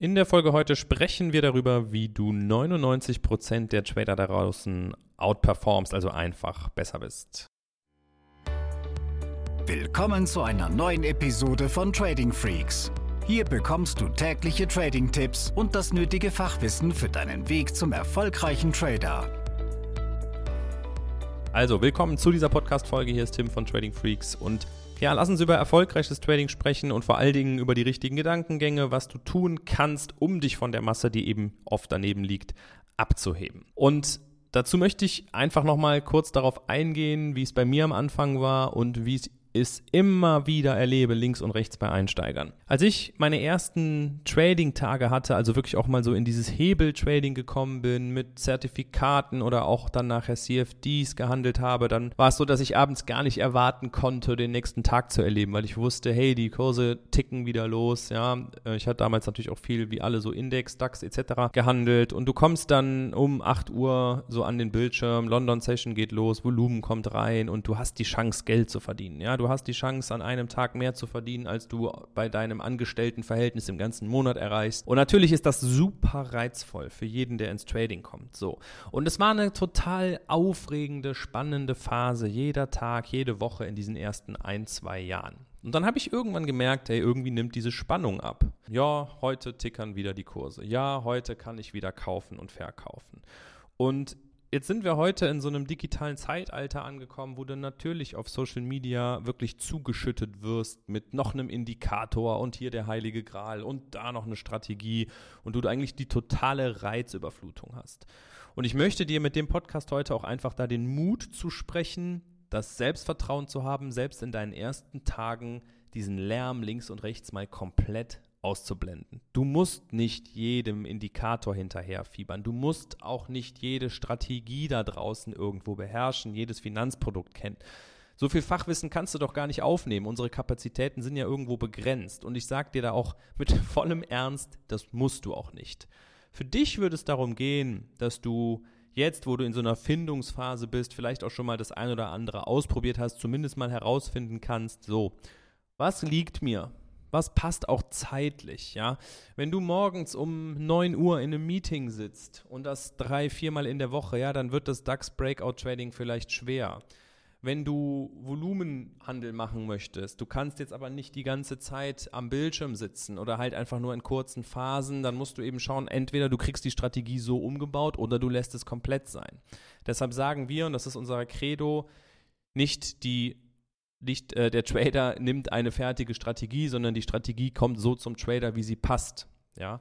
In der Folge heute sprechen wir darüber, wie du 99% der Trader da draußen outperformst, also einfach besser bist. Willkommen zu einer neuen Episode von Trading Freaks. Hier bekommst du tägliche Trading-Tipps und das nötige Fachwissen für deinen Weg zum erfolgreichen Trader. Also, willkommen zu dieser Podcast-Folge. Hier ist Tim von Trading Freaks und ja, lass uns über erfolgreiches Trading sprechen und vor allen Dingen über die richtigen Gedankengänge, was du tun kannst, um dich von der Masse, die eben oft daneben liegt, abzuheben. Und dazu möchte ich einfach nochmal kurz darauf eingehen, wie es bei mir am Anfang war und wie es es immer wieder erlebe, links und rechts bei Einsteigern. Als ich meine ersten Trading-Tage hatte, also wirklich auch mal so in dieses Hebel-Trading gekommen bin, mit Zertifikaten oder auch dann nachher CFDs gehandelt habe, dann war es so, dass ich abends gar nicht erwarten konnte, den nächsten Tag zu erleben, weil ich wusste, hey, die Kurse ticken wieder los, ja. Äh, ich hatte damals natürlich auch viel, wie alle so Index, DAX etc. gehandelt und du kommst dann um 8 Uhr so an den Bildschirm, London Session geht los, Volumen kommt rein und du hast die Chance, Geld zu verdienen, ja. Du hast die Chance, an einem Tag mehr zu verdienen, als du bei deinem Angestelltenverhältnis im ganzen Monat erreichst. Und natürlich ist das super reizvoll für jeden, der ins Trading kommt. So. Und es war eine total aufregende, spannende Phase, jeder Tag, jede Woche in diesen ersten ein, zwei Jahren. Und dann habe ich irgendwann gemerkt, hey, irgendwie nimmt diese Spannung ab. Ja, heute tickern wieder die Kurse. Ja, heute kann ich wieder kaufen und verkaufen. Und Jetzt sind wir heute in so einem digitalen Zeitalter angekommen, wo du natürlich auf Social Media wirklich zugeschüttet wirst mit noch einem Indikator und hier der heilige Gral und da noch eine Strategie und du eigentlich die totale Reizüberflutung hast. Und ich möchte dir mit dem Podcast heute auch einfach da den Mut zu sprechen, das Selbstvertrauen zu haben, selbst in deinen ersten Tagen diesen Lärm links und rechts mal komplett auszublenden. Du musst nicht jedem Indikator hinterherfiebern. Du musst auch nicht jede Strategie da draußen irgendwo beherrschen, jedes Finanzprodukt kennen. So viel Fachwissen kannst du doch gar nicht aufnehmen. Unsere Kapazitäten sind ja irgendwo begrenzt. Und ich sage dir da auch mit vollem Ernst, das musst du auch nicht. Für dich würde es darum gehen, dass du jetzt, wo du in so einer Findungsphase bist, vielleicht auch schon mal das ein oder andere ausprobiert hast, zumindest mal herausfinden kannst, so, was liegt mir? Was passt auch zeitlich, ja. Wenn du morgens um 9 Uhr in einem Meeting sitzt und das drei, viermal in der Woche, ja, dann wird das DAX Breakout Trading vielleicht schwer. Wenn du Volumenhandel machen möchtest, du kannst jetzt aber nicht die ganze Zeit am Bildschirm sitzen oder halt einfach nur in kurzen Phasen, dann musst du eben schauen, entweder du kriegst die Strategie so umgebaut oder du lässt es komplett sein. Deshalb sagen wir, und das ist unser Credo, nicht die nicht äh, der Trader nimmt eine fertige Strategie, sondern die Strategie kommt so zum Trader, wie sie passt. Ja.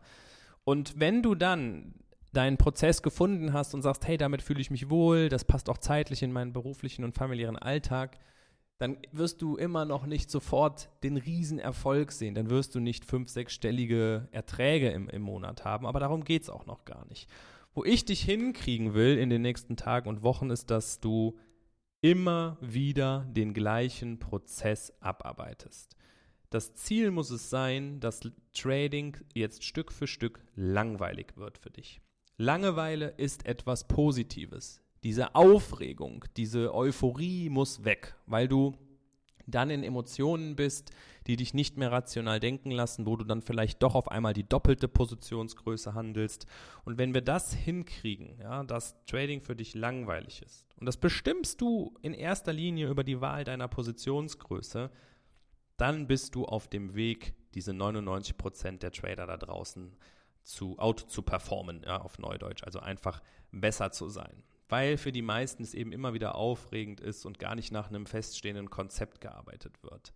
Und wenn du dann deinen Prozess gefunden hast und sagst, hey, damit fühle ich mich wohl, das passt auch zeitlich in meinen beruflichen und familiären Alltag, dann wirst du immer noch nicht sofort den Riesenerfolg sehen. Dann wirst du nicht fünf, sechsstellige Erträge im, im Monat haben. Aber darum geht es auch noch gar nicht. Wo ich dich hinkriegen will in den nächsten Tagen und Wochen, ist, dass du immer wieder den gleichen Prozess abarbeitest. Das Ziel muss es sein, dass Trading jetzt Stück für Stück langweilig wird für dich. Langeweile ist etwas Positives. Diese Aufregung, diese Euphorie muss weg, weil du dann in Emotionen bist, die dich nicht mehr rational denken lassen, wo du dann vielleicht doch auf einmal die doppelte Positionsgröße handelst. Und wenn wir das hinkriegen, ja, dass Trading für dich langweilig ist, und das bestimmst du in erster Linie über die Wahl deiner Positionsgröße, dann bist du auf dem Weg, diese 99% der Trader da draußen zu out zu performen, ja, auf Neudeutsch, also einfach besser zu sein weil für die meisten es eben immer wieder aufregend ist und gar nicht nach einem feststehenden Konzept gearbeitet wird.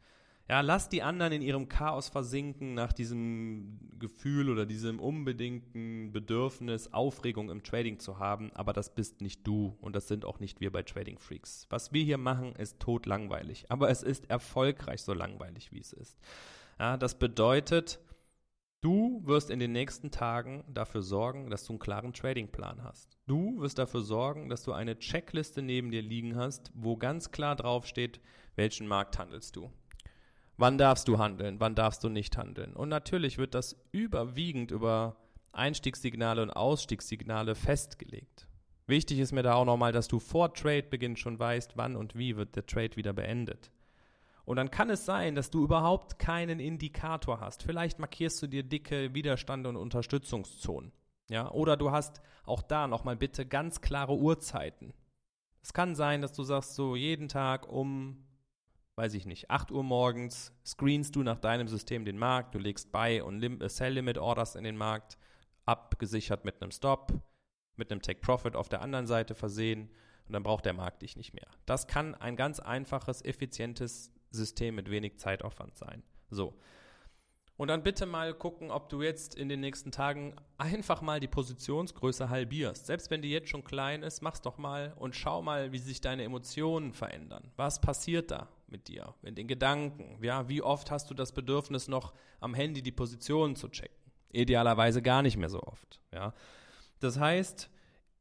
Ja, lass die anderen in ihrem Chaos versinken nach diesem Gefühl oder diesem unbedingten Bedürfnis, Aufregung im Trading zu haben, aber das bist nicht du und das sind auch nicht wir bei Trading Freaks. Was wir hier machen, ist totlangweilig, aber es ist erfolgreich so langweilig, wie es ist. Ja, das bedeutet, Du wirst in den nächsten Tagen dafür sorgen, dass du einen klaren Tradingplan hast. Du wirst dafür sorgen, dass du eine Checkliste neben dir liegen hast, wo ganz klar draufsteht, welchen Markt handelst du. Wann darfst du handeln, wann darfst du nicht handeln. Und natürlich wird das überwiegend über Einstiegssignale und Ausstiegssignale festgelegt. Wichtig ist mir da auch nochmal, dass du vor Trade-Beginn schon weißt, wann und wie wird der Trade wieder beendet. Und dann kann es sein, dass du überhaupt keinen Indikator hast. Vielleicht markierst du dir dicke Widerstand und Unterstützungszonen. Ja, oder du hast auch da nochmal bitte ganz klare Uhrzeiten. Es kann sein, dass du sagst, so jeden Tag um, weiß ich nicht, 8 Uhr morgens screenst du nach deinem System den Markt, du legst Buy- und Lim äh, Sell-Limit-Orders in den Markt, abgesichert mit einem Stop, mit einem Take-Profit auf der anderen Seite versehen und dann braucht der Markt dich nicht mehr. Das kann ein ganz einfaches, effizientes System mit wenig Zeitaufwand sein. So. Und dann bitte mal gucken, ob du jetzt in den nächsten Tagen einfach mal die Positionsgröße halbierst. Selbst wenn die jetzt schon klein ist, mach's doch mal und schau mal, wie sich deine Emotionen verändern. Was passiert da mit dir, mit den Gedanken? Ja, wie oft hast du das Bedürfnis noch am Handy die Positionen zu checken? Idealerweise gar nicht mehr so oft. Ja, das heißt,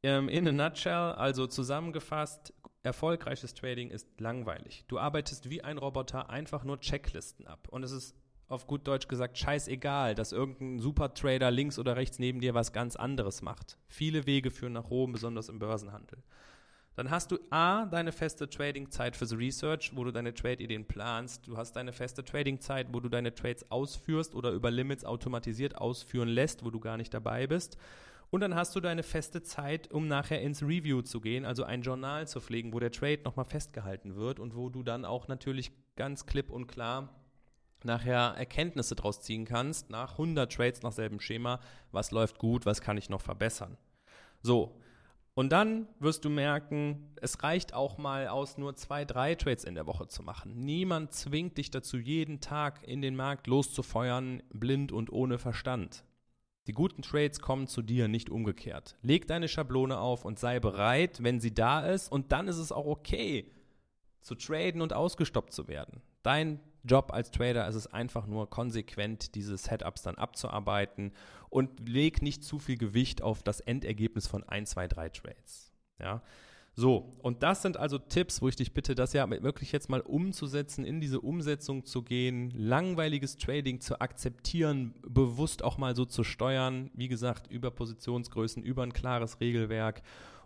ähm, in a nutshell, also zusammengefasst, erfolgreiches Trading ist langweilig. Du arbeitest wie ein Roboter einfach nur Checklisten ab und es ist auf gut Deutsch gesagt, scheißegal, dass irgendein Supertrader links oder rechts neben dir was ganz anderes macht. Viele Wege führen nach oben, besonders im Börsenhandel. Dann hast du A, deine feste Trading-Zeit fürs Research, wo du deine Trade-Ideen planst. Du hast deine feste Trading-Zeit, wo du deine Trades ausführst oder über Limits automatisiert ausführen lässt, wo du gar nicht dabei bist. Und dann hast du deine feste Zeit, um nachher ins Review zu gehen, also ein Journal zu pflegen, wo der Trade nochmal festgehalten wird und wo du dann auch natürlich ganz klipp und klar nachher Erkenntnisse draus ziehen kannst, nach 100 Trades nach selben Schema, was läuft gut, was kann ich noch verbessern. So. Und dann wirst du merken, es reicht auch mal aus, nur zwei, drei Trades in der Woche zu machen. Niemand zwingt dich dazu, jeden Tag in den Markt loszufeuern, blind und ohne Verstand. Die guten Trades kommen zu dir, nicht umgekehrt. Leg deine Schablone auf und sei bereit, wenn sie da ist, und dann ist es auch okay, zu traden und ausgestoppt zu werden. Dein Job als Trader ist es einfach nur konsequent diese Setups dann abzuarbeiten und leg nicht zu viel Gewicht auf das Endergebnis von 1, 2, 3 Trades. Ja. So, und das sind also Tipps, wo ich dich bitte, das ja wirklich jetzt mal umzusetzen, in diese Umsetzung zu gehen, langweiliges Trading zu akzeptieren, bewusst auch mal so zu steuern, wie gesagt, über Positionsgrößen, über ein klares Regelwerk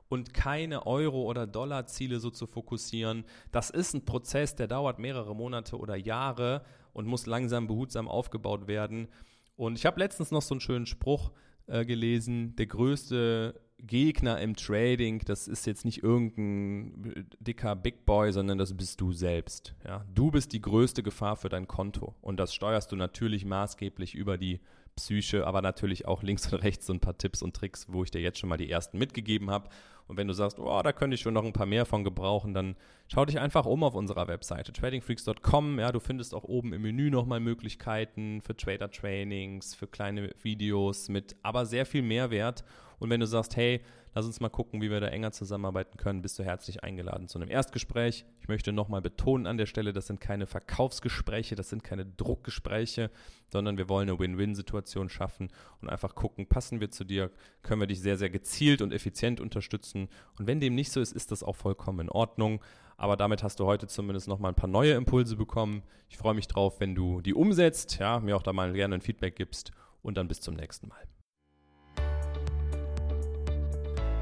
und keine Euro- oder Dollarziele so zu fokussieren. Das ist ein Prozess, der dauert mehrere Monate oder Jahre und muss langsam behutsam aufgebaut werden. Und ich habe letztens noch so einen schönen Spruch äh, gelesen, der größte Gegner im Trading, das ist jetzt nicht irgendein dicker Big Boy, sondern das bist du selbst. Ja? Du bist die größte Gefahr für dein Konto und das steuerst du natürlich maßgeblich über die Psyche, aber natürlich auch links und rechts so ein paar Tipps und Tricks, wo ich dir jetzt schon mal die ersten mitgegeben habe. Und wenn du sagst, oh, da könnte ich schon noch ein paar mehr von gebrauchen, dann schau dich einfach um auf unserer Webseite tradingfreaks.com. Ja, du findest auch oben im Menü nochmal Möglichkeiten für Trader-Trainings, für kleine Videos mit aber sehr viel Mehrwert. Und wenn du sagst, hey, lass uns mal gucken, wie wir da enger zusammenarbeiten können, bist du herzlich eingeladen zu einem Erstgespräch. Ich möchte nochmal betonen an der Stelle, das sind keine Verkaufsgespräche, das sind keine Druckgespräche, sondern wir wollen eine Win-Win-Situation schaffen und einfach gucken, passen wir zu dir, können wir dich sehr, sehr gezielt und effizient unterstützen. Und wenn dem nicht so ist, ist das auch vollkommen in Ordnung. Aber damit hast du heute zumindest nochmal ein paar neue Impulse bekommen. Ich freue mich drauf, wenn du die umsetzt, ja, mir auch da mal gerne ein Feedback gibst und dann bis zum nächsten Mal.